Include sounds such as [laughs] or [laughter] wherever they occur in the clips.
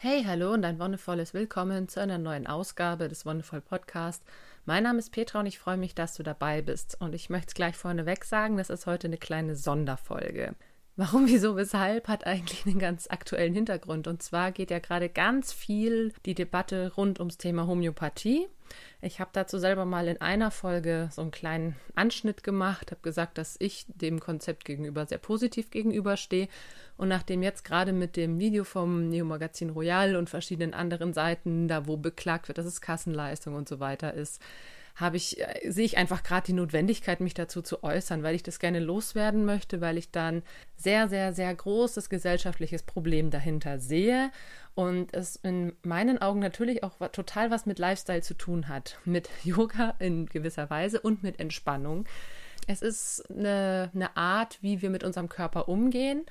Hey, hallo und ein wundervolles Willkommen zu einer neuen Ausgabe des Wonderful Podcast. Mein Name ist Petra und ich freue mich, dass du dabei bist. Und ich möchte es gleich vorneweg sagen, das ist heute eine kleine Sonderfolge. Warum, wieso, weshalb hat eigentlich einen ganz aktuellen Hintergrund. Und zwar geht ja gerade ganz viel die Debatte rund ums Thema Homöopathie. Ich habe dazu selber mal in einer Folge so einen kleinen Anschnitt gemacht, habe gesagt, dass ich dem Konzept gegenüber sehr positiv gegenüberstehe. Und nachdem jetzt gerade mit dem Video vom Neo Magazin Royal und verschiedenen anderen Seiten, da wo beklagt wird, dass es Kassenleistung und so weiter ist, habe ich, äh, sehe ich einfach gerade die Notwendigkeit, mich dazu zu äußern, weil ich das gerne loswerden möchte, weil ich dann sehr, sehr, sehr großes gesellschaftliches Problem dahinter sehe und es in meinen Augen natürlich auch total was mit Lifestyle zu tun hat, mit [laughs] Yoga in gewisser Weise und mit Entspannung. Es ist eine, eine Art, wie wir mit unserem Körper umgehen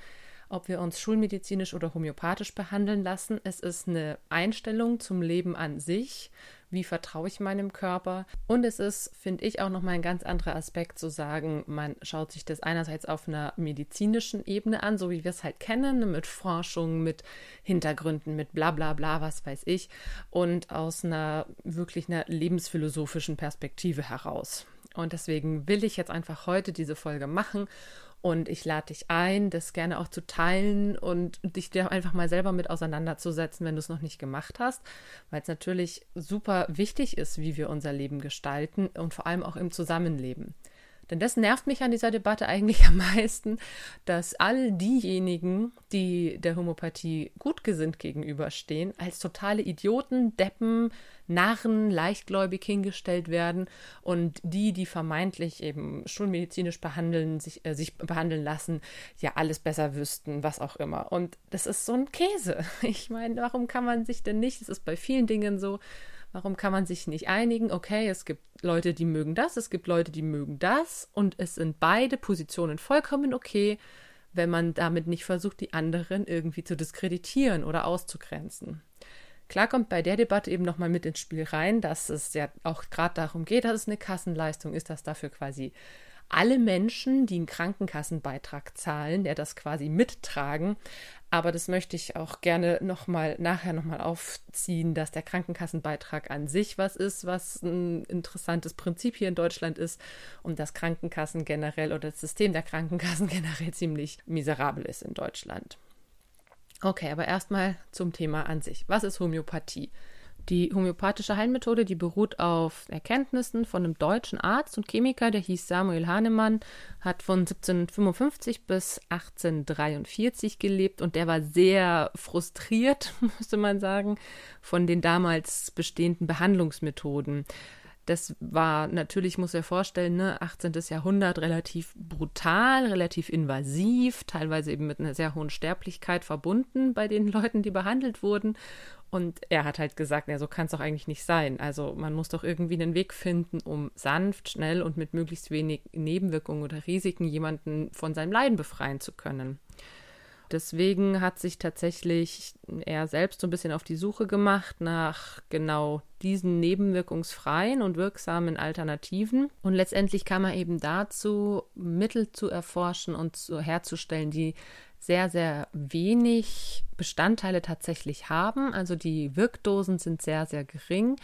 ob wir uns schulmedizinisch oder homöopathisch behandeln lassen. Es ist eine Einstellung zum Leben an sich wie vertraue ich meinem Körper. Und es ist, finde ich, auch nochmal ein ganz anderer Aspekt zu sagen, man schaut sich das einerseits auf einer medizinischen Ebene an, so wie wir es halt kennen, ne, mit Forschung, mit Hintergründen, mit bla bla bla, was weiß ich, und aus einer wirklich einer lebensphilosophischen Perspektive heraus. Und deswegen will ich jetzt einfach heute diese Folge machen und ich lade dich ein, das gerne auch zu teilen und dich da einfach mal selber mit auseinanderzusetzen, wenn du es noch nicht gemacht hast, weil es natürlich super wichtig ist, wie wir unser Leben gestalten und vor allem auch im Zusammenleben. Denn das nervt mich an dieser Debatte eigentlich [laughs] am meisten, dass all diejenigen, die der Homöopathie gut gesinnt gegenüberstehen, als totale Idioten, Deppen, Narren, leichtgläubig hingestellt werden und die, die vermeintlich eben schulmedizinisch behandeln, sich, äh, sich behandeln lassen, ja alles besser wüssten, was auch immer. Und das ist so ein Käse. [laughs] Ich meine, warum kann man sich denn nicht, das ist bei vielen Dingen so, Warum kann man sich nicht einigen? Okay, es gibt Leute, die mögen das, es gibt Leute, die mögen das und es sind beide Positionen vollkommen okay, wenn man damit nicht versucht, die anderen irgendwie zu diskreditieren oder auszugrenzen. Klar kommt bei der Debatte eben nochmal mit ins Spiel rein, dass es ja auch gerade darum geht, dass es eine Kassenleistung ist, dass dafür quasi alle Menschen, die einen Krankenkassenbeitrag zahlen, der das quasi mittragen. Aber das möchte ich auch gerne noch mal nachher nochmal aufziehen, dass der Krankenkassenbeitrag an sich was ist, was ein interessantes Prinzip hier in Deutschland ist und dass Krankenkassen generell oder das System der Krankenkassen [laughs] generell ziemlich miserabel ist in Deutschland. Okay, aber erstmal zum Thema an sich. Was ist Homöopathie? Die homöopathische Heilmethode, die beruht auf Erkenntnissen von einem deutschen Arzt und Chemiker, der hieß Samuel Hahnemann, hat von 1755 bis 1843 gelebt und der war sehr frustriert, [laughs] müsste man sagen, von den damals bestehenden Behandlungsmethoden. Das war natürlich, muss er vorstellen, ne, 18. Jahrhundert relativ brutal, relativ invasiv, teilweise eben mit einer sehr hohen Sterblichkeit verbunden bei den [laughs] Leuten, die behandelt wurden. Und er hat halt gesagt, ja, so kann es doch eigentlich nicht sein. Also man muss doch irgendwie einen Weg finden, um sanft, schnell und mit möglichst wenig Nebenwirkungen oder Risiken jemanden von seinem Leiden befreien zu können. Deswegen hat sich tatsächlich er selbst so ein bisschen auf die Suche gemacht nach genau diesen nebenwirkungsfreien und wirksamen Alternativen. Und letztendlich kam er eben dazu, Mittel zu erforschen und zu, herzustellen, die sehr, sehr wenig Bestandteile tatsächlich haben. Also die Wirkdosen sind sehr, sehr gering.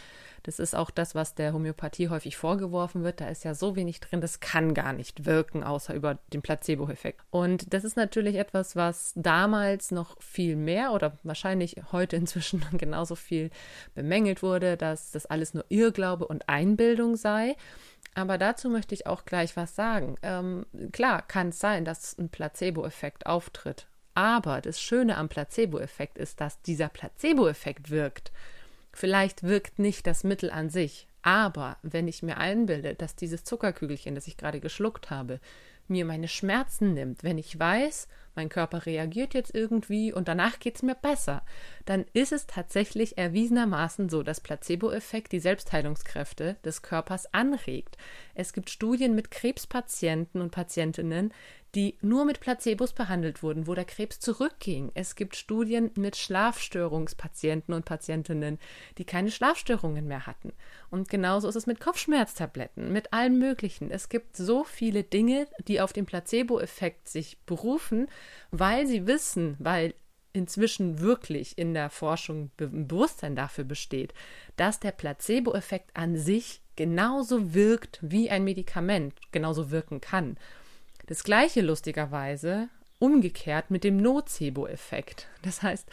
Das ist auch das, was der Homöopathie häufig vorgeworfen wird. Da ist ja so wenig drin, das kann gar nicht wirken, außer über den Placebo-Effekt. Und das ist natürlich etwas, was damals noch viel mehr oder wahrscheinlich heute inzwischen [laughs] genauso viel bemängelt wurde, dass das alles nur Irrglaube und Einbildung sei. Aber dazu möchte ich auch gleich was sagen. Ähm, klar kann es sein, dass ein Placebo-Effekt auftritt. Aber das Schöne am Placebo-Effekt ist, dass dieser Placebo-Effekt wirkt. Vielleicht wirkt nicht das Mittel an sich, aber wenn ich mir einbilde, dass dieses Zuckerkügelchen, das ich gerade geschluckt habe, mir meine Schmerzen nimmt, wenn ich weiß, mein Körper reagiert jetzt irgendwie und danach geht es mir besser, dann ist es tatsächlich erwiesenermaßen so, dass Placebo-Effekt die Selbstheilungskräfte des Körpers anregt. Es gibt Studien mit Krebspatienten und Patientinnen, die nur mit Placebos behandelt wurden, wo der Krebs zurückging. Es gibt Studien mit Schlafstörungspatienten und Patientinnen, die keine Schlafstörungen mehr hatten. Und genauso ist es mit Kopfschmerztabletten, mit allem Möglichen. Es gibt so viele Dinge, die auf den Placebo-Effekt sich berufen, weil sie wissen, weil inzwischen wirklich in der Forschung ein Bewusstsein dafür besteht, dass der Placebo-Effekt an sich genauso wirkt wie ein Medikament, genauso wirken kann. Das gleiche lustigerweise umgekehrt mit dem Nocebo-Effekt. Das heißt,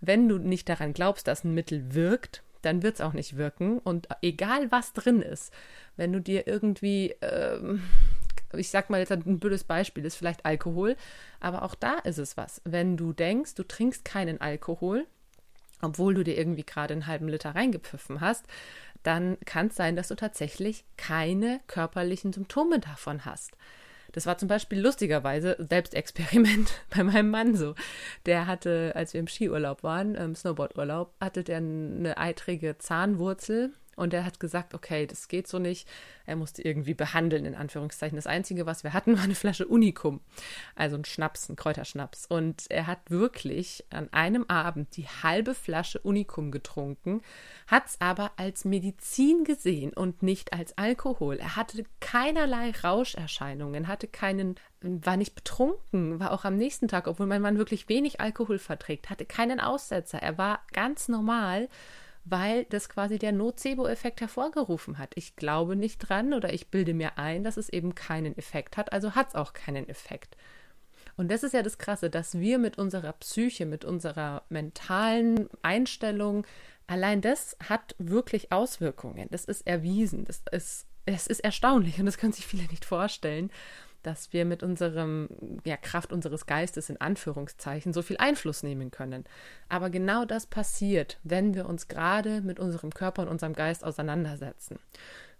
wenn du nicht daran glaubst, dass ein Mittel wirkt, dann wird es auch nicht wirken. Und egal was drin ist, wenn du dir irgendwie, ähm, ich sag mal jetzt ein blödes Beispiel, ist vielleicht Alkohol, aber auch da ist es was. Wenn du denkst, du trinkst keinen Alkohol, obwohl du dir irgendwie gerade einen halben Liter reingepfiffen hast, dann kann es sein, dass du tatsächlich keine körperlichen Symptome davon hast. Das war zum Beispiel lustigerweise Selbstexperiment [laughs] bei meinem Mann so. Der hatte, als wir im Skiurlaub waren, im Snowboardurlaub, hatte der eine eitrige Zahnwurzel und er hat gesagt, okay, das geht so nicht. Er musste irgendwie behandeln, in Anführungszeichen. Das Einzige, was wir hatten, [laughs] war eine Flasche Unikum. Also ein Schnaps, ein Kräuterschnaps. Und er hat wirklich an einem Abend die halbe Flasche Unikum getrunken, hat es aber als Medizin gesehen und nicht als Alkohol. Er hatte keinerlei Rauscherscheinungen, hatte keinen, war nicht betrunken, war auch am nächsten Tag, obwohl mein Mann wirklich wenig Alkohol verträgt, hatte keinen Aussetzer. Er war ganz normal weil das quasi der Nocebo-Effekt hervorgerufen hat. Ich glaube nicht dran oder ich bilde mir ein, dass es eben keinen Effekt hat, also hat es auch keinen Effekt. Und das ist ja das Krasse, dass wir mit unserer Psyche, mit unserer mentalen Einstellung, allein das hat wirklich Auswirkungen. Das ist erwiesen. Das ist, es ist erstaunlich und das können sich viele nicht vorstellen dass wir mit unserem, ja, Kraft unseres Geistes in Anführungszeichen so viel Einfluss nehmen können. Aber genau das passiert, wenn wir uns gerade mit unserem Körper und unserem Geist auseinandersetzen.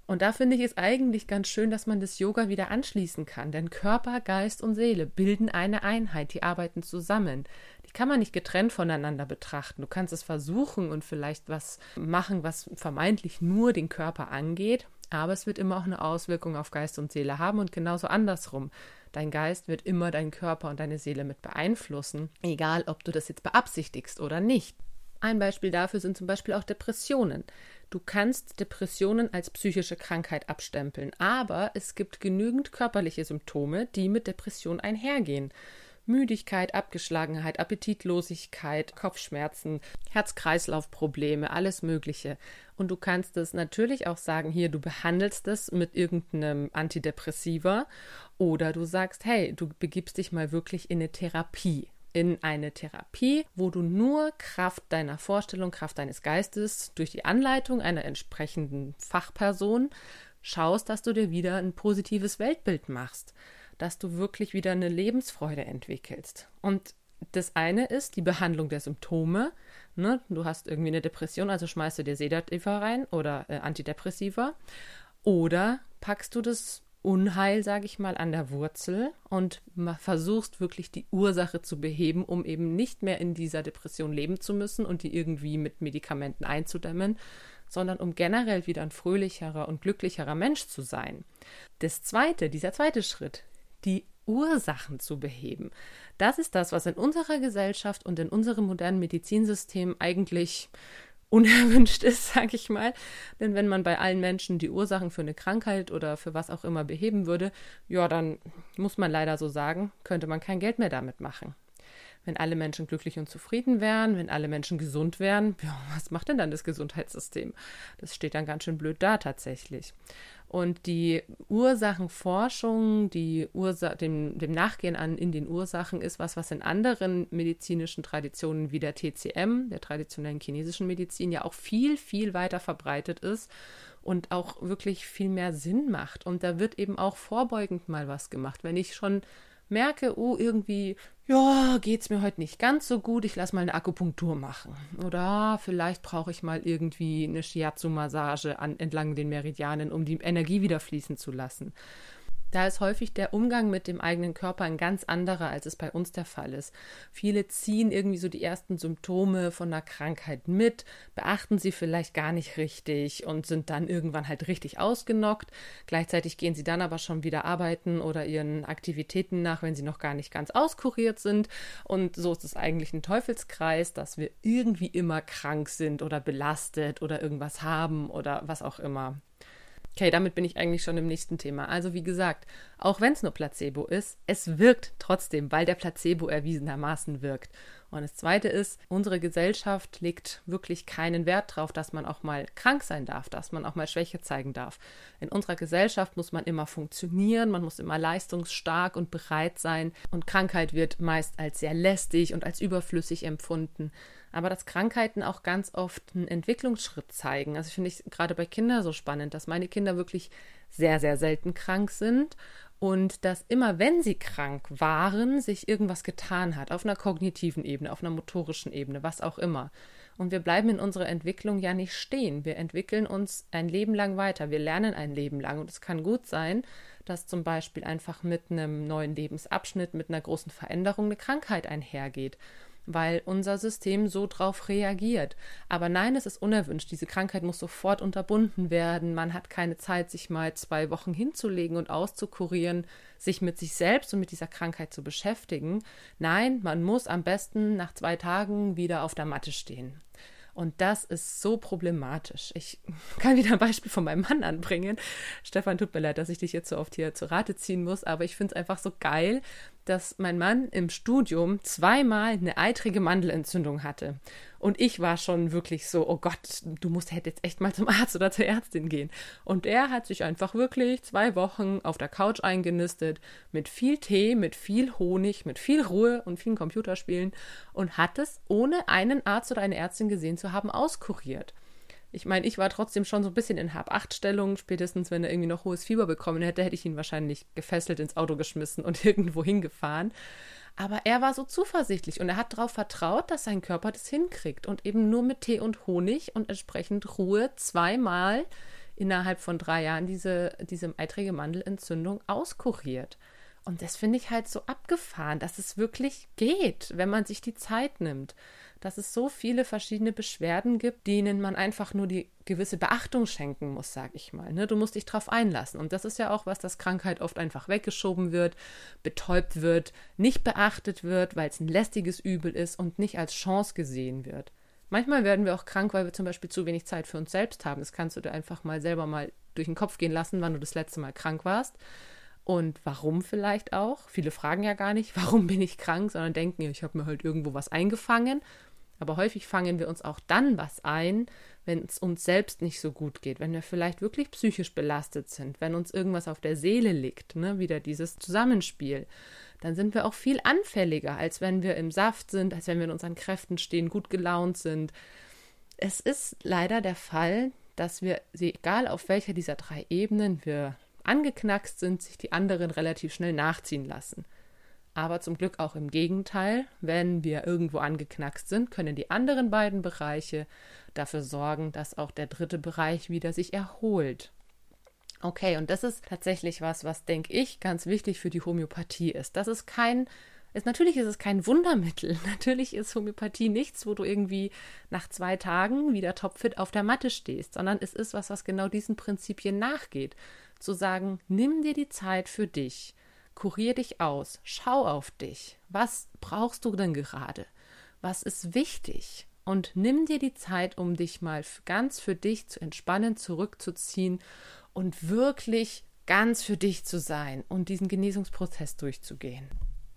Und da finde ich es eigentlich ganz schön, dass man das Yoga wieder anschließen kann, denn Körper, Geist und Seele bilden eine Einheit, die arbeiten zusammen. Die kann man nicht getrennt voneinander betrachten. Du kannst es versuchen und vielleicht was machen, was vermeintlich nur den Körper angeht, aber es wird immer auch eine Auswirkung auf Geist und Seele haben und genauso andersrum. Dein Geist wird immer deinen Körper und deine Seele mit beeinflussen, egal ob du das jetzt beabsichtigst oder nicht. Ein Beispiel dafür sind zum Beispiel auch Depressionen. Du kannst Depressionen als psychische Krankheit abstempeln, aber es gibt genügend körperliche Symptome, die mit Depression einhergehen. Müdigkeit, Abgeschlagenheit, Appetitlosigkeit, Kopfschmerzen, Herz-Kreislauf-Probleme, alles Mögliche. Und du kannst es natürlich auch sagen, hier, du behandelst es mit irgendeinem Antidepressiva oder du sagst, hey, du begibst dich mal wirklich in eine Therapie. In eine Therapie, wo du nur Kraft deiner Vorstellung, Kraft deines Geistes durch die Anleitung einer entsprechenden Fachperson schaust, dass du dir wieder ein positives Weltbild machst dass du wirklich wieder eine Lebensfreude entwickelst. Und das eine ist die Behandlung der Symptome. Ne? Du hast irgendwie eine Depression, also schmeißt du dir Sedativa rein oder äh, Antidepressiva. Oder packst du das Unheil, sage ich mal, an der Wurzel und versuchst wirklich die Ursache zu beheben, um eben nicht mehr in dieser Depression leben zu müssen und die irgendwie mit Medikamenten einzudämmen, sondern um generell wieder ein fröhlicherer und glücklicherer Mensch zu sein. Das zweite, dieser zweite Schritt, die Ursachen zu beheben. Das ist das, was in unserer Gesellschaft und in unserem modernen Medizinsystem eigentlich unerwünscht [laughs] ist, sage ich mal. Denn wenn man bei allen Menschen die Ursachen für eine Krankheit oder für was auch immer beheben würde, ja, dann muss man leider so sagen, könnte man kein Geld mehr damit machen. Wenn alle Menschen glücklich und zufrieden wären, wenn alle Menschen gesund wären, [laughs] ja, was macht denn dann das Gesundheitssystem? Das steht dann ganz schön blöd da tatsächlich. Und die Ursachenforschung, die Ursa dem, dem Nachgehen an in den Ursachen ist was, was in anderen medizinischen Traditionen wie der TCM, der traditionellen chinesischen Medizin, ja auch viel, viel weiter verbreitet ist und auch wirklich viel mehr Sinn macht. Und da wird eben auch vorbeugend mal was gemacht. Wenn ich schon merke, oh, irgendwie, ja, geht's mir heute nicht ganz so gut, ich lasse mal eine Akupunktur machen. Oder vielleicht brauche ich mal irgendwie eine Shiatsu-Massage entlang den Meridianen, um die Energie wieder fließen zu lassen. Da ist häufig der Umgang mit dem eigenen Körper ein ganz anderer, als es bei uns der Fall ist. Viele ziehen irgendwie so die ersten Symptome von einer Krankheit mit, beachten sie vielleicht gar nicht richtig und sind dann irgendwann halt richtig ausgenockt. Gleichzeitig gehen sie dann aber schon wieder arbeiten oder ihren Aktivitäten nach, wenn sie noch gar nicht ganz auskuriert sind. Und so ist es eigentlich ein Teufelskreis, dass wir irgendwie immer krank sind oder belastet oder irgendwas haben oder was auch immer. Okay, damit bin ich eigentlich schon im nächsten Thema. Also wie gesagt, auch wenn es nur Placebo ist, es wirkt trotzdem, weil der Placebo erwiesenermaßen wirkt. Und das Zweite ist, unsere Gesellschaft legt wirklich keinen Wert darauf, dass man auch mal krank sein darf, dass man auch mal Schwäche zeigen darf. In unserer Gesellschaft muss man immer funktionieren, man muss immer leistungsstark und bereit sein. Und Krankheit wird meist als sehr lästig und als überflüssig empfunden aber dass Krankheiten auch ganz oft einen Entwicklungsschritt zeigen. Also finde ich gerade bei Kindern so spannend, dass meine Kinder wirklich sehr, sehr selten krank sind und dass immer, wenn sie krank waren, sich irgendwas getan hat, auf einer kognitiven Ebene, auf einer motorischen Ebene, was auch immer. Und wir bleiben in unserer Entwicklung ja nicht stehen. Wir entwickeln uns ein Leben lang weiter. Wir lernen ein Leben lang. Und es kann gut sein, dass zum Beispiel einfach mit einem neuen Lebensabschnitt, mit einer großen Veränderung eine Krankheit einhergeht weil unser System so drauf reagiert. Aber nein, es ist unerwünscht. Diese Krankheit muss sofort unterbunden werden. Man hat keine Zeit, sich mal zwei Wochen hinzulegen und auszukurieren, sich mit sich selbst und mit dieser Krankheit zu beschäftigen. Nein, man muss am besten nach zwei Tagen wieder auf der Matte stehen. Und das ist so problematisch. Ich [laughs] kann wieder ein Beispiel von meinem Mann anbringen. Stefan, tut mir leid, dass ich dich jetzt so oft hier zur Rate ziehen muss, aber ich finde es einfach so geil, dass mein Mann im Studium zweimal eine eitrige Mandelentzündung hatte. Und ich war schon wirklich so, oh Gott, du musst jetzt echt mal zum Arzt oder zur Ärztin gehen. Und er hat sich einfach wirklich zwei Wochen auf der Couch eingenistet, mit viel Tee, mit viel Honig, mit viel Ruhe und vielen Computerspielen und hat es, ohne einen Arzt oder eine Ärztin gesehen zu haben, auskuriert. Ich meine, ich war trotzdem schon so ein bisschen in Hab-Acht-Stellung. Spätestens, wenn er irgendwie noch hohes Fieber bekommen hätte, hätte ich ihn wahrscheinlich gefesselt ins Auto geschmissen und [laughs] irgendwo hingefahren. Aber er war so zuversichtlich und er hat darauf vertraut, dass sein Körper das hinkriegt und eben nur mit Tee und Honig und entsprechend Ruhe zweimal innerhalb von drei Jahren diese, diese eitrige Mandelentzündung auskuriert. Und das finde ich halt so abgefahren, dass es wirklich geht, wenn man sich die Zeit nimmt dass es so viele verschiedene Beschwerden gibt, denen man einfach nur die gewisse Beachtung schenken muss, sag ich mal. Ne? Du musst dich drauf einlassen. Und das ist ja auch was, dass Krankheit oft einfach weggeschoben wird, betäubt wird, nicht beachtet wird, weil es ein lästiges Übel ist und nicht als Chance gesehen wird. Manchmal werden wir auch krank, weil wir zum Beispiel zu wenig Zeit für uns selbst haben. Das kannst du dir einfach mal selber mal durch den Kopf gehen lassen, wann du das letzte Mal krank warst. Und warum vielleicht auch? Viele fragen ja gar nicht, [laughs] warum bin ich krank, sondern denken, ich habe mir halt irgendwo was eingefangen aber häufig fangen wir uns auch dann was ein, wenn es uns selbst nicht so gut geht, wenn wir vielleicht wirklich psychisch belastet sind, wenn uns irgendwas auf der Seele liegt, ne, wieder dieses Zusammenspiel, dann sind wir auch viel anfälliger, als wenn wir im Saft sind, als wenn wir in unseren Kräften stehen, gut gelaunt sind. Es ist leider der Fall, dass wir, egal auf welcher dieser drei Ebenen wir angeknackst sind, sich die anderen relativ schnell nachziehen lassen. Aber zum Glück auch im Gegenteil, wenn wir irgendwo angeknackst sind, können die anderen beiden Bereiche dafür sorgen, dass auch der dritte Bereich wieder sich erholt. Okay, und das ist tatsächlich was, was denke ich ganz wichtig für die Homöopathie ist. Das ist kein ist, natürlich ist es kein Wundermittel. [laughs] Natürlich ist Homöopathie nichts, wo du irgendwie nach zwei Tagen wieder topfit auf der Matte stehst, sondern es ist was, was genau diesen Prinzipien nachgeht. Zu sagen, nimm dir die Zeit für dich. Kurier dich aus, schau auf dich. Was brauchst du denn gerade? Was ist wichtig? Und nimm dir die Zeit, um dich mal ganz für dich zu entspannen, zurückzuziehen und wirklich ganz für dich zu sein und diesen Genesungsprozess durchzugehen.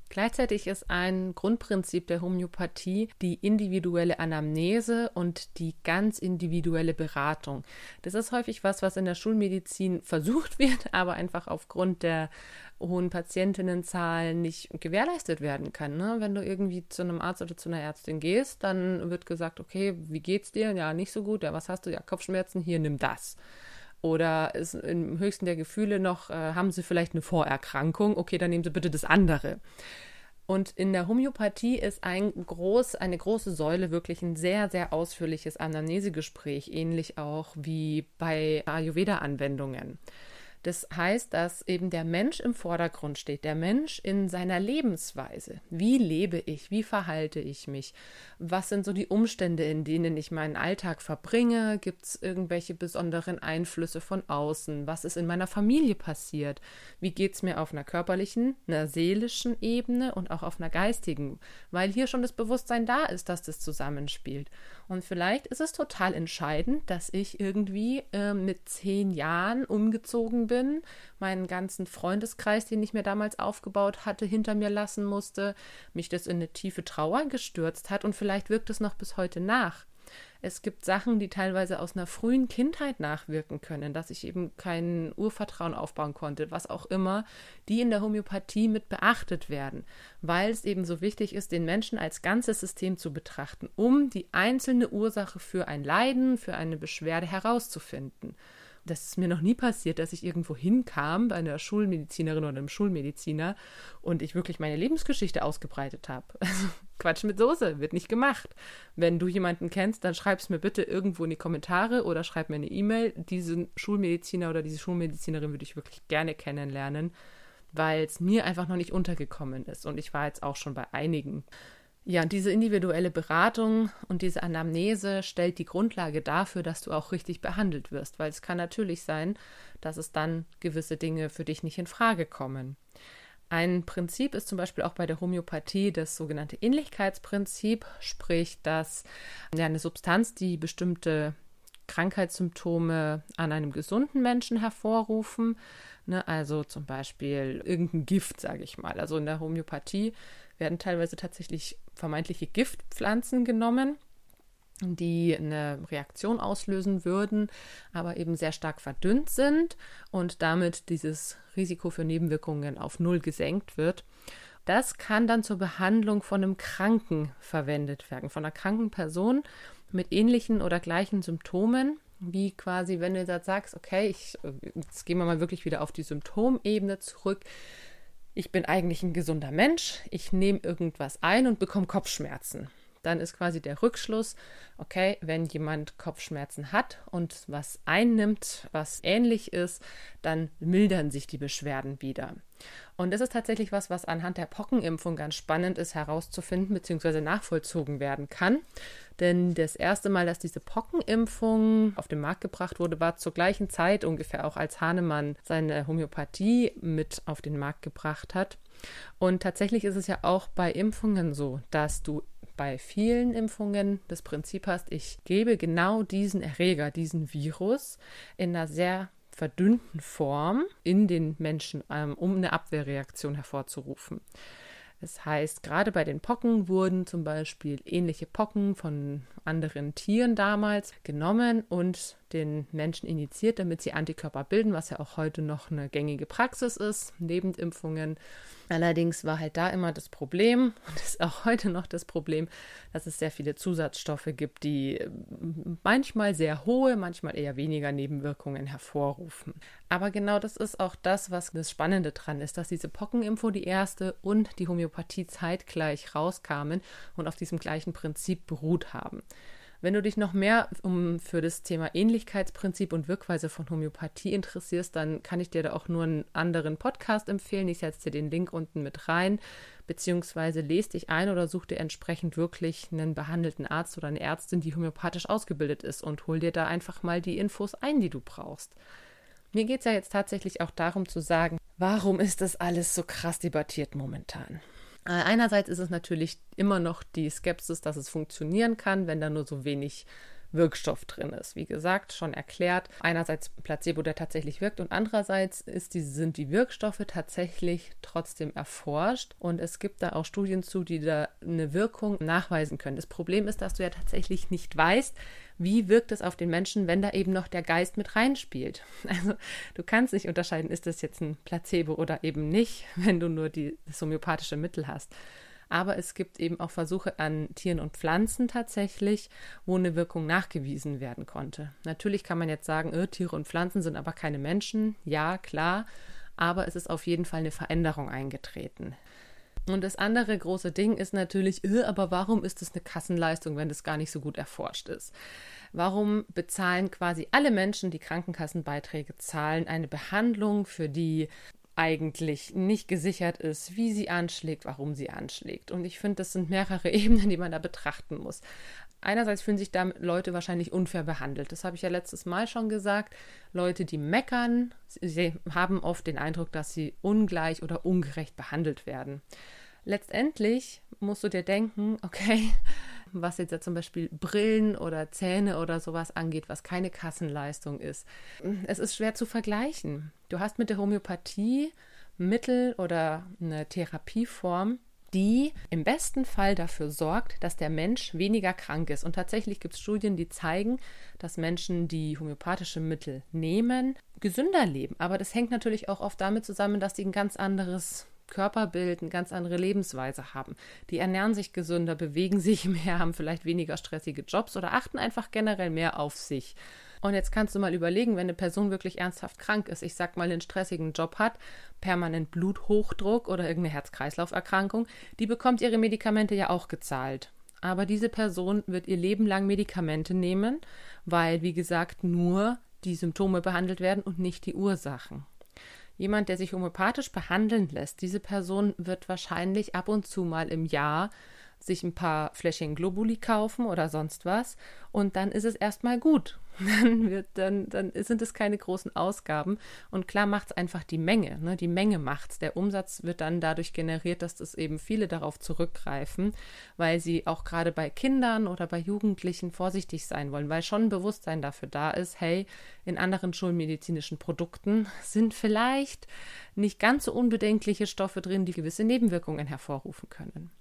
Gleichzeitig ist ein Grundprinzip der Homöopathie die individuelle Anamnese und die ganz individuelle Beratung. Das ist häufig was, was in der Schulmedizin versucht wird, [laughs] aber einfach aufgrund der hohen Patientinnenzahlen nicht gewährleistet werden kann. Ne? Wenn du irgendwie zu einem Arzt oder zu einer Ärztin gehst, dann wird gesagt, okay, wie geht's dir? Ja, nicht so gut. Ja, was hast du? Ja, Kopfschmerzen. Hier, nimm das. Oder ist im höchsten der Gefühle noch, äh, haben Sie vielleicht eine Vorerkrankung? Okay, dann nehmen Sie bitte das andere. Und in der Homöopathie ist ein groß, eine große Säule wirklich ein sehr, sehr ausführliches Anamnesegespräch, ähnlich auch wie bei Ayurveda-Anwendungen. Das heißt, dass eben der Mensch im Vordergrund steht, der Mensch in seiner Lebensweise. Wie lebe ich? Wie verhalte ich mich? Was sind so die Umstände, in denen ich meinen Alltag verbringe? Gibt es irgendwelche besonderen Einflüsse von außen? Was ist in meiner Familie passiert? Wie geht es mir auf einer körperlichen, einer seelischen Ebene und auch auf einer geistigen? Weil hier schon das Bewusstsein da ist, dass das zusammenspielt. Und vielleicht ist es total entscheidend, dass ich irgendwie äh, mit zehn Jahren umgezogen bin, meinen ganzen Freundeskreis, den ich mir damals aufgebaut hatte, hinter mir lassen musste, mich das in eine tiefe Trauer gestürzt hat und vielleicht wirkt es noch bis heute nach. Es gibt Sachen, die teilweise aus einer frühen Kindheit nachwirken können, dass ich eben kein Urvertrauen aufbauen konnte, was auch immer, die in der Homöopathie mit beachtet werden, weil es eben so wichtig ist, den Menschen als ganzes System zu betrachten, um die einzelne Ursache für ein Leiden, für eine Beschwerde herauszufinden das ist mir noch nie passiert, dass ich irgendwo hinkam bei einer Schulmedizinerin oder einem Schulmediziner und ich wirklich meine Lebensgeschichte ausgebreitet habe. [laughs] Also Quatsch mit Soße, wird nicht gemacht. Wenn du jemanden kennst, dann schreib es mir bitte irgendwo in die Kommentare oder schreib mir eine E-Mail. Diesen Schulmediziner oder diese Schulmedizinerin würde ich wirklich gerne kennenlernen, weil es mir einfach noch nicht untergekommen ist. Und ich war jetzt auch schon bei einigen. Ja, und diese individuelle Beratung und diese Anamnese stellt die Grundlage dafür, dass du auch richtig behandelt wirst, weil es kann natürlich sein, dass es dann gewisse Dinge für dich nicht in Frage kommen. Ein Prinzip ist zum Beispiel auch bei der Homöopathie das sogenannte Ähnlichkeitsprinzip, sprich, dass eine Substanz, die bestimmte Krankheitssymptome an einem gesunden Menschen hervorrufen, ne, also zum Beispiel irgendein Gift, sage ich mal. Also in der Homöopathie werden teilweise tatsächlich vermeintliche Giftpflanzen genommen, die eine Reaktion auslösen würden, aber eben sehr stark verdünnt sind und damit dieses Risiko für Nebenwirkungen auf Null gesenkt wird. Das kann dann zur Behandlung von einem Kranken verwendet werden, von einer kranken Person mit ähnlichen oder gleichen Symptomen, wie quasi, wenn du jetzt sagst, okay, ich, jetzt gehen wir mal wirklich wieder auf die Symptomebene zurück ich bin eigentlich ein gesunder Mensch, ich nehme irgendwas ein und bekomme Kopfschmerzen. Dann ist quasi der Rückschluss, okay, wenn jemand Kopfschmerzen hat und was einnimmt, was ähnlich ist, dann mildern sich die Beschwerden wieder. Und das ist tatsächlich was, was anhand der Pockenimpfung ganz spannend ist herauszufinden bzw. nachvollzogen werden kann. Denn das erste Mal, dass diese Pockenimpfung auf den Markt gebracht wurde, war zur gleichen Zeit ungefähr auch als Hahnemann seine Homöopathie mit auf den Markt gebracht hat. Und tatsächlich ist es ja auch bei Impfungen so, dass du bei vielen Impfungen das Prinzip hast, ich gebe genau diesen Erreger, diesen Virus in einer sehr verdünnten Form in den Menschen, ähm, um eine Abwehrreaktion hervorzurufen. Das heißt, gerade bei den Pocken wurden zum Beispiel ähnliche Pocken von anderen Tieren damals genommen und den Menschen injiziert, damit sie Antikörper bilden, was ja auch heute noch eine gängige Praxis ist, neben Impfungen. Allerdings war halt da immer das Problem, [laughs] und ist auch heute noch das Problem, dass es sehr viele Zusatzstoffe gibt, die ähm, manchmal sehr hohe, manchmal eher weniger Nebenwirkungen hervorrufen. Aber genau das ist auch das, was das Spannende dran ist, dass diese Pockenimpfung, die erste und die Homöopathie zeitgleich rauskamen und auf diesem gleichen Prinzip beruht haben. Wenn du dich noch mehr um, für das Thema Ähnlichkeitsprinzip und Wirkweise von Homöopathie interessierst, dann kann ich dir da auch nur einen anderen Podcast empfehlen. Ich setze dir den Link unten mit rein, beziehungsweise lese dich ein oder such dir entsprechend wirklich einen behandelten Arzt oder eine Ärztin, die homöopathisch ausgebildet ist und hol dir da einfach mal die Infos ein, die du brauchst. Mir geht es ja jetzt tatsächlich auch darum zu sagen, warum ist das alles so krass debattiert momentan? Äh, einerseits ist es natürlich immer noch die Skepsis, dass es funktionieren kann, wenn da nur so wenig Wirkstoff drin ist. Wie gesagt, schon erklärt, einerseits Placebo, der tatsächlich wirkt und andererseits die, sind die Wirkstoffe tatsächlich trotzdem erforscht und es gibt da auch Studien zu, die da eine Wirkung nachweisen können. Das Problem ist, dass du ja tatsächlich nicht weißt, wie wirkt es auf den Menschen, wenn da eben noch der Geist mit reinspielt. [laughs] Also du kannst nicht unterscheiden, ist das jetzt ein Placebo oder eben nicht, [laughs] wenn du nur die, das homöopathische Mittel hast. Aber es gibt eben auch Versuche an Tieren und Pflanzen tatsächlich, wo eine Wirkung nachgewiesen werden konnte. Natürlich kann man jetzt sagen, äh, Tiere und Pflanzen sind aber keine Menschen. Ja, klar. Aber es ist auf jeden Fall eine Veränderung eingetreten. Und das andere große Ding ist natürlich, äh, aber warum ist es eine Kassenleistung, wenn das gar nicht so gut erforscht ist? Warum bezahlen quasi alle Menschen, die Krankenkassenbeiträge zahlen, eine Behandlung, für die eigentlich nicht gesichert ist, wie sie anschlägt, warum sie anschlägt. Und ich finde, das sind mehrere [laughs] Ebenen, die man da betrachten muss. Einerseits fühlen sich damit Leute wahrscheinlich unfair behandelt. Das habe ich ja letztes Mal schon gesagt. Leute, die meckern, sie haben oft den Eindruck, dass sie ungleich oder ungerecht behandelt werden. Letztendlich musst du dir denken, okay, was jetzt ja zum Beispiel Brillen oder Zähne oder sowas angeht, was keine Kassenleistung ist. Es ist schwer zu vergleichen. Du hast mit der Homöopathie Mittel oder eine Therapieform, die im besten Fall dafür sorgt, dass der Mensch weniger krank ist. Und tatsächlich gibt es Studien, die zeigen, dass Menschen, die homöopathische Mittel nehmen, gesünder leben. Aber das hängt natürlich auch oft damit zusammen, dass sie ein ganz anderes Körperbild, eine ganz andere Lebensweise haben. Die ernähren sich gesünder, [laughs] bewegen sich mehr, haben vielleicht weniger stressige Jobs oder achten einfach generell mehr auf sich. Und jetzt kannst du mal überlegen, wenn eine Person wirklich ernsthaft krank ist, ich sag mal einen stressigen Job hat, permanent Bluthochdruck oder irgendeine Herz-Kreislauf-Erkrankung, die bekommt ihre Medikamente ja auch gezahlt. Aber diese Person wird ihr Leben lang Medikamente nehmen, weil, wie gesagt, nur die Symptome behandelt werden und nicht die Ursachen. Jemand, der sich homöopathisch behandeln lässt, diese Person wird wahrscheinlich ab und zu mal im Jahr sich ein paar Fläschchen Globuli kaufen oder sonst was und dann ist es erstmal gut. [laughs] Dann, wird, dann, dann sind es keine großen Ausgaben und klar macht es einfach die Menge. Ne? Die Menge macht es. Der Umsatz wird dann dadurch generiert, dass das eben viele darauf zurückgreifen, weil sie auch gerade bei Kindern oder bei Jugendlichen vorsichtig sein wollen, weil schon ein Bewusstsein dafür da ist, hey, in anderen schulmedizinischen Produkten [laughs] sind vielleicht nicht ganz so unbedenkliche Stoffe drin, die gewisse Nebenwirkungen hervorrufen können.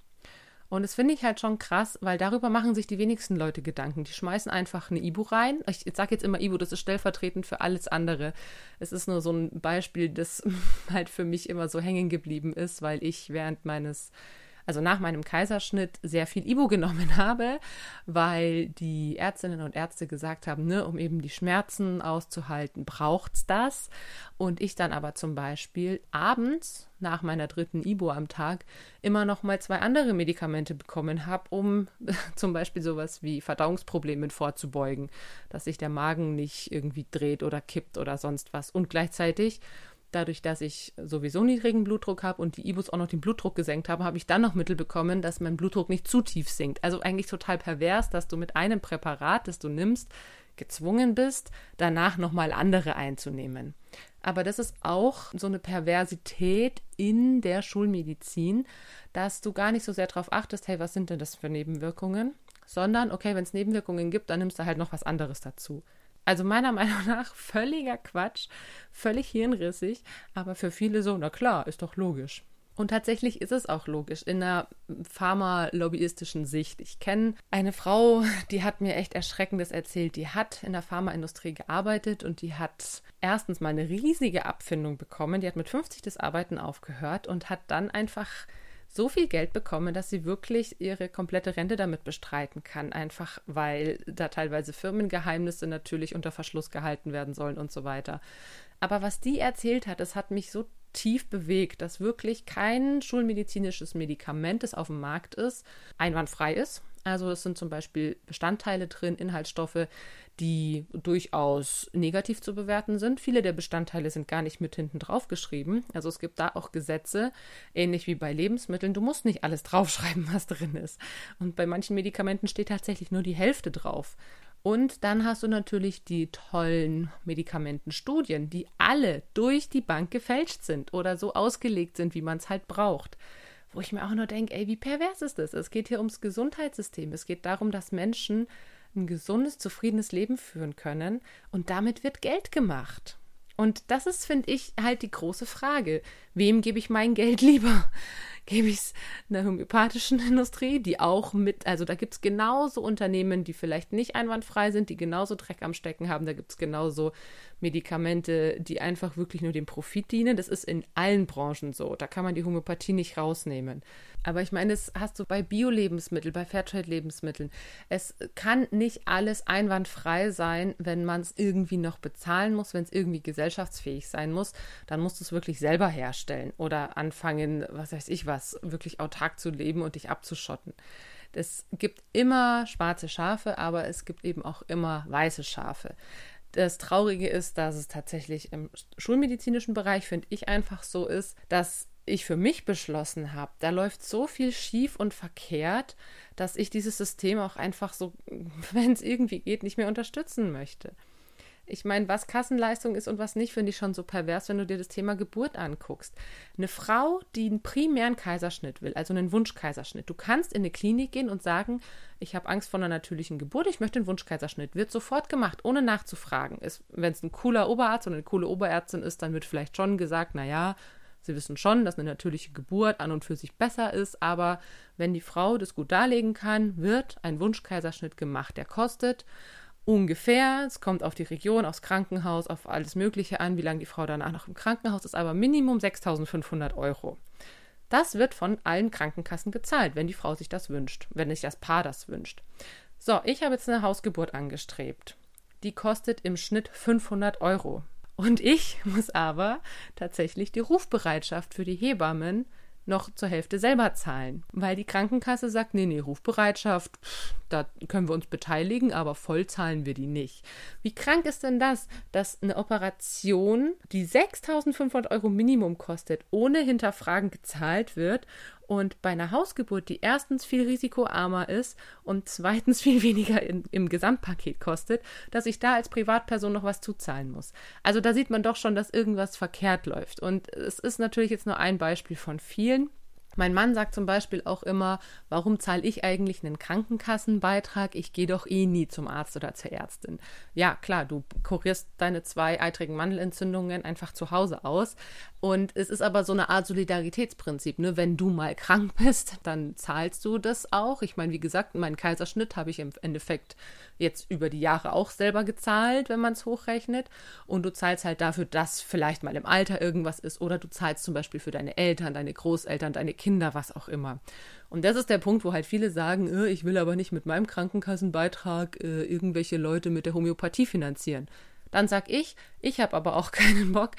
Und das finde ich halt schon krass, weil darüber machen sich die wenigsten Leute Gedanken. Die schmeißen einfach eine Ibu rein. Ich sage jetzt immer Ibu, das ist stellvertretend für alles andere. Es ist nur so ein Beispiel, das [laughs] halt für mich immer so hängen geblieben ist, weil ich während meines also nach meinem Kaiserschnitt, sehr viel Ibu genommen [laughs] habe, weil die Ärztinnen und Ärzte gesagt haben, ne, um eben die Schmerzen auszuhalten, braucht es das. Und ich dann aber zum Beispiel abends nach meiner dritten Ibu am Tag immer noch mal zwei andere Medikamente bekommen habe, um [laughs] zum Beispiel sowas wie Verdauungsproblemen vorzubeugen, dass sich der Magen nicht irgendwie dreht oder kippt oder sonst was. Und gleichzeitig dadurch, dass ich sowieso niedrigen Blutdruck habe und die Ibus auch noch den Blutdruck gesenkt haben, habe ich dann noch Mittel bekommen, dass mein Blutdruck nicht zu tief sinkt. Also eigentlich total pervers, dass du mit einem Präparat, das du nimmst, gezwungen bist, danach nochmal andere einzunehmen. Aber das ist auch so eine Perversität in der Schulmedizin, dass du gar nicht so sehr darauf achtest, hey, was sind denn das für Nebenwirkungen? Sondern, okay, wenn es Nebenwirkungen gibt, dann nimmst du halt noch was anderes dazu. Also meiner [laughs] Meinung nach völliger Quatsch, völlig hirnrissig, aber für viele so, na klar, ist doch logisch. Und tatsächlich ist es auch logisch in einer pharmalobbyistischen Sicht. Ich kenne eine Frau, die hat mir echt Erschreckendes erzählt. Die hat in der Pharmaindustrie gearbeitet und die hat erstens mal eine riesige Abfindung bekommen. Die hat mit 50 das Arbeiten aufgehört und hat dann einfach so viel Geld bekommen, dass sie wirklich ihre komplette Rente damit bestreiten kann, einfach weil da teilweise Firmengeheimnisse natürlich unter Verschluss gehalten werden sollen und so weiter. Aber was die erzählt hat, das hat mich so tief bewegt, dass wirklich kein schulmedizinisches Medikament, das auf dem Markt ist, einwandfrei ist. Also es sind zum Beispiel Bestandteile drin, Inhaltsstoffe, die durchaus negativ zu bewerten sind. Viele der Bestandteile sind gar nicht mit hinten drauf geschrieben. Also es gibt da auch Gesetze, ähnlich wie bei Lebensmitteln. Du musst nicht alles draufschreiben, was drin ist. Und bei manchen Medikamenten steht tatsächlich nur die Hälfte drauf. Und dann hast du natürlich die tollen Medikamentenstudien, die alle durch die Bank gefälscht sind oder so ausgelegt sind, wie man es halt braucht. Wo ich mir auch nur denke, ey, wie pervers ist das? Es geht hier ums Gesundheitssystem. Es geht darum, dass Menschen ein gesundes, zufriedenes Leben führen können. Und damit wird Geld gemacht. Und das ist, finde ich, halt die große Frage. Wem gebe ich mein Geld [laughs] lieber? Gebe ich es einer homöopathischen Industrie, die auch mit, also da gibt es genauso Unternehmen, die vielleicht nicht einwandfrei sind, die genauso Dreck am Stecken haben. Da gibt es genauso Medikamente, die einfach wirklich nur dem Profit dienen. Das ist in allen Branchen so. Da kann man die Homöopathie nicht rausnehmen. Aber ich meine, das hast du bei Bio-Lebensmitteln, bei Fairtrade-Lebensmitteln. Es kann nicht alles einwandfrei sein, wenn man es irgendwie noch bezahlen muss, wenn es irgendwie gesellschaftsfähig sein muss, dann musst du es wirklich selber herstellen oder anfangen, was weiß ich was, wirklich autark zu leben und dich abzuschotten. Es gibt immer schwarze Schafe, aber es gibt eben auch immer weiße Schafe. Das Traurige ist, dass es tatsächlich im schulmedizinischen Bereich, finde ich, einfach so ist, dass ich für mich beschlossen habe, da läuft so viel schief und verkehrt, dass ich dieses System auch einfach so, [laughs] wenn es irgendwie geht, nicht mehr unterstützen möchte. Ich meine, was Kassenleistung ist und was nicht, finde ich schon so pervers, wenn du dir das Thema Geburt anguckst. Eine Frau, die einen primären Kaiserschnitt will, also einen Wunschkaiserschnitt. Du kannst in eine Klinik gehen und sagen, ich habe Angst vor einer natürlichen Geburt, ich möchte einen Wunschkaiserschnitt. Wird sofort gemacht, ohne nachzufragen. Wenn es ein cooler Oberarzt oder eine coole Oberärztin ist, dann wird vielleicht schon gesagt, naja, Sie wissen schon, dass eine natürliche Geburt an und für sich besser ist, aber wenn die Frau das gut darlegen kann, wird ein Wunschkaiserschnitt gemacht. Der kostet ungefähr, es kommt auf die Region, aufs Krankenhaus, auf alles Mögliche an, wie lange die Frau danach noch im Krankenhaus ist, aber Minimum 6.500 Euro. Das wird von allen Krankenkassen gezahlt, wenn die Frau sich das wünscht, wenn sich das Paar das wünscht. So, ich habe jetzt eine Hausgeburt angestrebt. Die kostet im Schnitt 500 Euro. Und ich [laughs] muss aber tatsächlich die Rufbereitschaft für die Hebammen noch zur Hälfte selber zahlen, weil die Krankenkasse sagt, nee, nee, Rufbereitschaft, pff, da können wir uns beteiligen, aber voll zahlen wir die nicht. Wie krank ist denn das, dass eine Operation, die 6.500 Euro Minimum kostet, ohne Hinterfragen gezahlt wird und bei einer Hausgeburt, die erstens viel risikoarmer ist und zweitens [laughs] viel weniger in, im Gesamtpaket kostet, dass ich da als Privatperson noch was zuzahlen muss. Also da sieht man doch schon, dass irgendwas verkehrt läuft. Und es ist natürlich jetzt nur ein Beispiel von vielen. Mein Mann sagt zum Beispiel auch immer, warum zahle ich eigentlich einen Krankenkassenbeitrag? Ich gehe doch eh nie zum Arzt oder zur Ärztin. Ja, klar, du kurierst deine zwei eitrigen Mandelentzündungen einfach zu Hause aus. Und es ist aber so eine Art Solidaritätsprinzip. Ne? Wenn du mal krank bist, dann zahlst du das auch. Ich meine, wie gesagt, meinen Kaiserschnitt habe ich im Endeffekt jetzt über die Jahre auch selber gezahlt, wenn man es hochrechnet. Und du zahlst halt dafür, dass vielleicht mal im Alter irgendwas ist. Oder du zahlst zum Beispiel für deine Eltern, deine Großeltern, deine Kinder, was auch immer. Und das ist der Punkt, wo halt viele sagen, äh, ich will aber nicht mit meinem Krankenkassenbeitrag äh, irgendwelche Leute mit der Homöopathie finanzieren. Dann sag ich, ich habe aber auch [laughs] keinen Bock,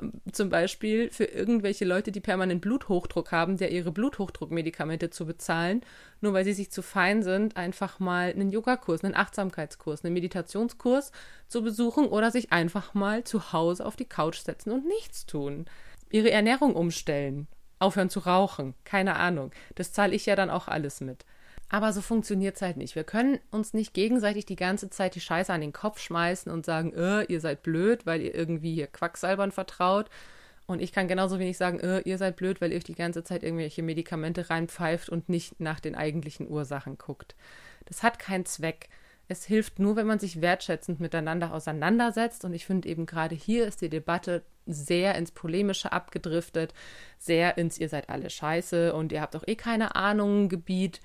ähm, zum Beispiel für irgendwelche Leute, die permanent Bluthochdruck haben, der ihre Bluthochdruckmedikamente zu bezahlen, nur weil sie sich zu fein sind, einfach mal einen Yogakurs, einen Achtsamkeitskurs, einen Meditationskurs zu besuchen oder sich einfach mal zu Hause auf die Couch setzen und nichts tun. Ihre Ernährung umstellen, aufhören zu rauchen, keine Ahnung. Das zahle ich ja dann auch alles mit. Aber so funktioniert es halt nicht. Wir können uns nicht gegenseitig die ganze Zeit die Scheiße an den Kopf schmeißen und sagen, äh, ihr seid blöd, weil ihr irgendwie hier Quacksalbern vertraut. Und ich kann genauso wenig sagen, äh, ihr seid blöd, weil ihr euch die ganze Zeit irgendwelche Medikamente reinpfeift und nicht nach den eigentlichen Ursachen guckt. Das hat keinen Zweck. Es hilft nur, wenn man sich wertschätzend miteinander auseinandersetzt. Und ich finde eben gerade hier ist die Debatte sehr ins Polemische abgedriftet, sehr ins Ihr seid alle scheiße und ihr habt doch eh keine Ahnung Gebiet.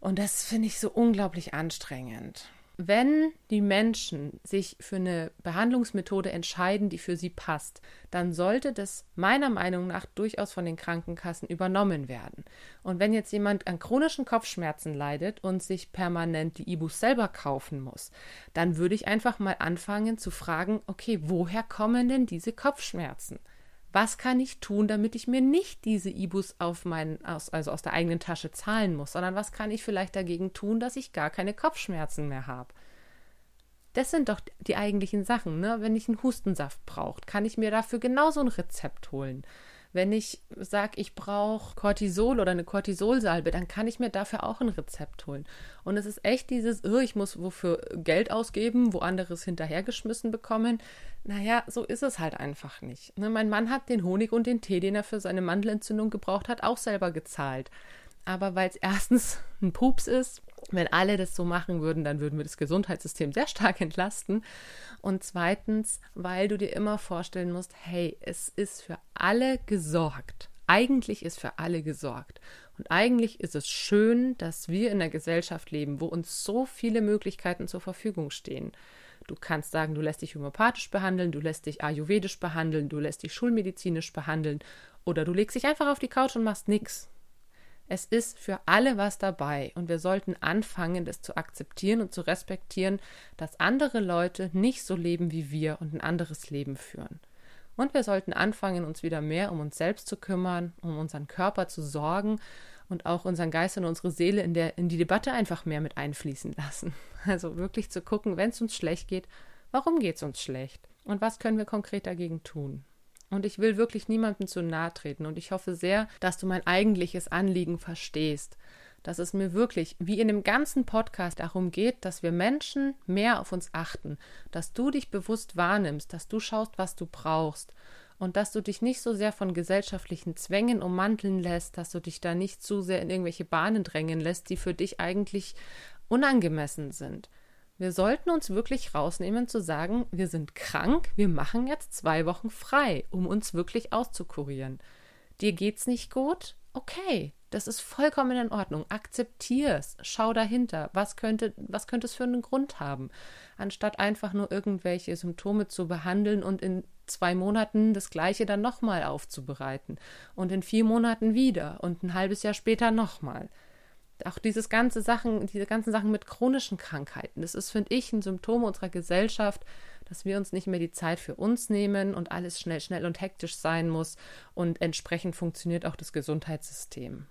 Und das finde ich so unglaublich anstrengend. Wenn die Menschen sich für eine Behandlungsmethode entscheiden, die für sie passt, dann sollte das meiner Meinung nach durchaus von den Krankenkassen übernommen werden. Und wenn jetzt jemand an chronischen Kopfschmerzen leidet und sich permanent die Ibus selber kaufen muss, dann würde ich einfach mal anfangen zu fragen, okay, woher kommen denn diese Kopfschmerzen? Was kann ich tun, damit ich mir nicht diese Ibus auf meinen, aus, also aus der eigenen Tasche zahlen muss, sondern was kann ich vielleicht dagegen tun, dass ich gar keine Kopfschmerzen mehr habe. Das sind doch die eigentlichen Sachen, ne? Wenn ich einen Hustensaft brauche, kann ich mir dafür genauso ein Rezept holen. Wenn ich sage, ich brauche Cortisol oder eine Cortisolsalbe, dann kann ich mir dafür auch ein Rezept holen. Und es ist echt dieses, oh, ich muss wofür Geld ausgeben, wo anderes hinterhergeschmissen bekommen. Naja, so ist es halt einfach nicht. Ne? Mein Mann hat den Honig und den Tee, den er für seine Mandelentzündung gebraucht hat, auch selber gezahlt. Aber weil es erstens ein Pups ist, wenn alle das so machen würden, dann würden wir das Gesundheitssystem sehr stark entlasten. Und zweitens, weil du dir immer vorstellen musst, hey, es ist für alle gesorgt. Eigentlich ist für alle gesorgt. Und eigentlich ist es schön, dass wir in einer Gesellschaft leben, wo uns so viele Möglichkeiten zur Verfügung stehen. Du kannst sagen, du lässt dich homöopathisch behandeln, du lässt dich ayurvedisch behandeln, du lässt dich schulmedizinisch behandeln oder du legst dich einfach auf die Couch und machst nichts. Es ist für alle was dabei und wir sollten anfangen, das zu akzeptieren und zu respektieren, dass andere Leute nicht so leben wie wir und ein anderes Leben führen. Und wir sollten anfangen, uns wieder mehr um uns selbst zu kümmern, um unseren Körper zu sorgen und auch unseren Geist und unsere Seele in, der, in die Debatte einfach mehr mit einfließen lassen. [laughs] Also wirklich zu gucken, wenn es uns schlecht geht, warum geht es uns schlecht? Und was können wir konkret dagegen tun? Und ich will wirklich niemandem zu nahe treten. Und ich hoffe sehr, dass du mein eigentliches Anliegen verstehst. Dass es mir wirklich, wie in dem ganzen Podcast, darum geht, dass wir Menschen mehr auf uns achten. Dass du dich bewusst wahrnimmst, dass du schaust, was du brauchst. Und dass du dich nicht so sehr von gesellschaftlichen Zwängen ummanteln lässt, dass du dich da nicht zu sehr in irgendwelche Bahnen drängen lässt, die für dich eigentlich unangemessen sind. Wir sollten uns wirklich rausnehmen zu sagen, wir sind krank, wir machen jetzt zwei Wochen frei, um uns wirklich auszukurieren. Dir geht's nicht gut? Okay, das ist vollkommen in Ordnung. Akzeptier's. Schau dahinter. Was könnte, was könnte es für einen Grund haben? Anstatt einfach nur irgendwelche Symptome zu behandeln und in zwei Monaten das Gleiche dann nochmal aufzubereiten und in vier Monaten wieder und ein halbes Jahr später nochmal auch dieses ganze Sachen, diese ganzen Sachen mit chronischen Krankheiten, das ist, finde ich, ein Symptom unserer Gesellschaft, dass wir uns nicht mehr die Zeit für uns nehmen und alles schnell, schnell und hektisch sein muss und entsprechend funktioniert auch das Gesundheitssystem.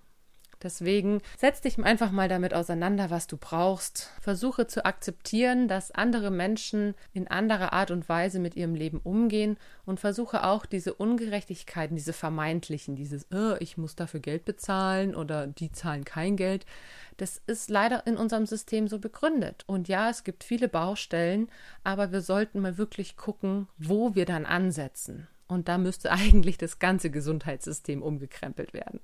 Deswegen setz dich einfach mal damit auseinander, was du brauchst. Versuche zu akzeptieren, dass andere Menschen in anderer Art und Weise mit ihrem Leben umgehen und versuche auch diese Ungerechtigkeiten, diese vermeintlichen, dieses, oh, ich muss dafür Geld bezahlen oder die zahlen kein Geld, das ist leider in unserem System so begründet. Und ja, es gibt viele Baustellen, aber wir sollten mal wirklich gucken, wo wir dann ansetzen. Und da müsste [laughs] eigentlich das ganze Gesundheitssystem umgekrempelt werden.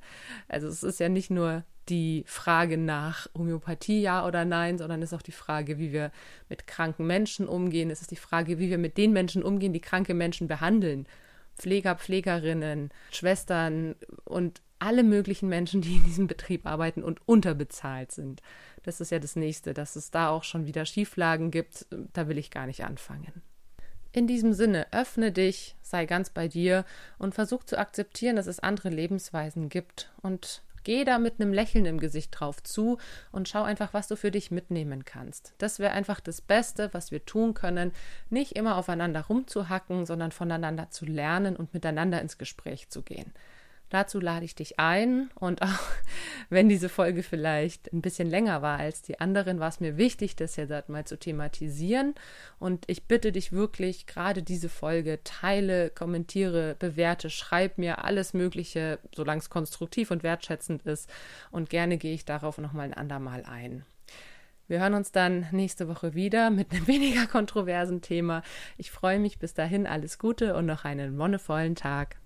Also es ist ja nicht nur die Frage nach Homöopathie, ja oder nein, sondern es ist auch die Frage, wie wir mit kranken Menschen umgehen. Es ist die Frage, wie wir mit den Menschen umgehen, die kranke Menschen behandeln. Pfleger, Pflegerinnen, Schwestern und alle möglichen Menschen, die in diesem Betrieb arbeiten und unterbezahlt sind. Das ist ja das nächste, dass es da auch schon wieder Schieflagen gibt. Da will ich gar nicht anfangen. In diesem Sinne, öffne dich, sei ganz bei dir und versuch zu akzeptieren, dass es andere Lebensweisen gibt und geh da mit einem Lächeln im Gesicht drauf zu und schau einfach, was du für dich mitnehmen kannst. Das wäre einfach das Beste, was wir tun können, nicht immer aufeinander rumzuhacken, sondern voneinander zu lernen und miteinander ins Gespräch zu gehen. Dazu lade ich dich ein und auch [laughs] wenn diese Folge vielleicht ein bisschen länger war als die anderen, war es mir wichtig, das jetzt mal zu thematisieren und ich bitte dich wirklich, gerade diese Folge teile, kommentiere, bewerte, schreib mir alles Mögliche, solange es konstruktiv und wertschätzend ist und gerne gehe ich darauf nochmal ein andermal ein. Wir hören uns dann nächste Woche wieder mit einem [laughs] weniger kontroversen Thema. Ich freue mich bis dahin, alles Gute und noch einen wonnevollen Tag.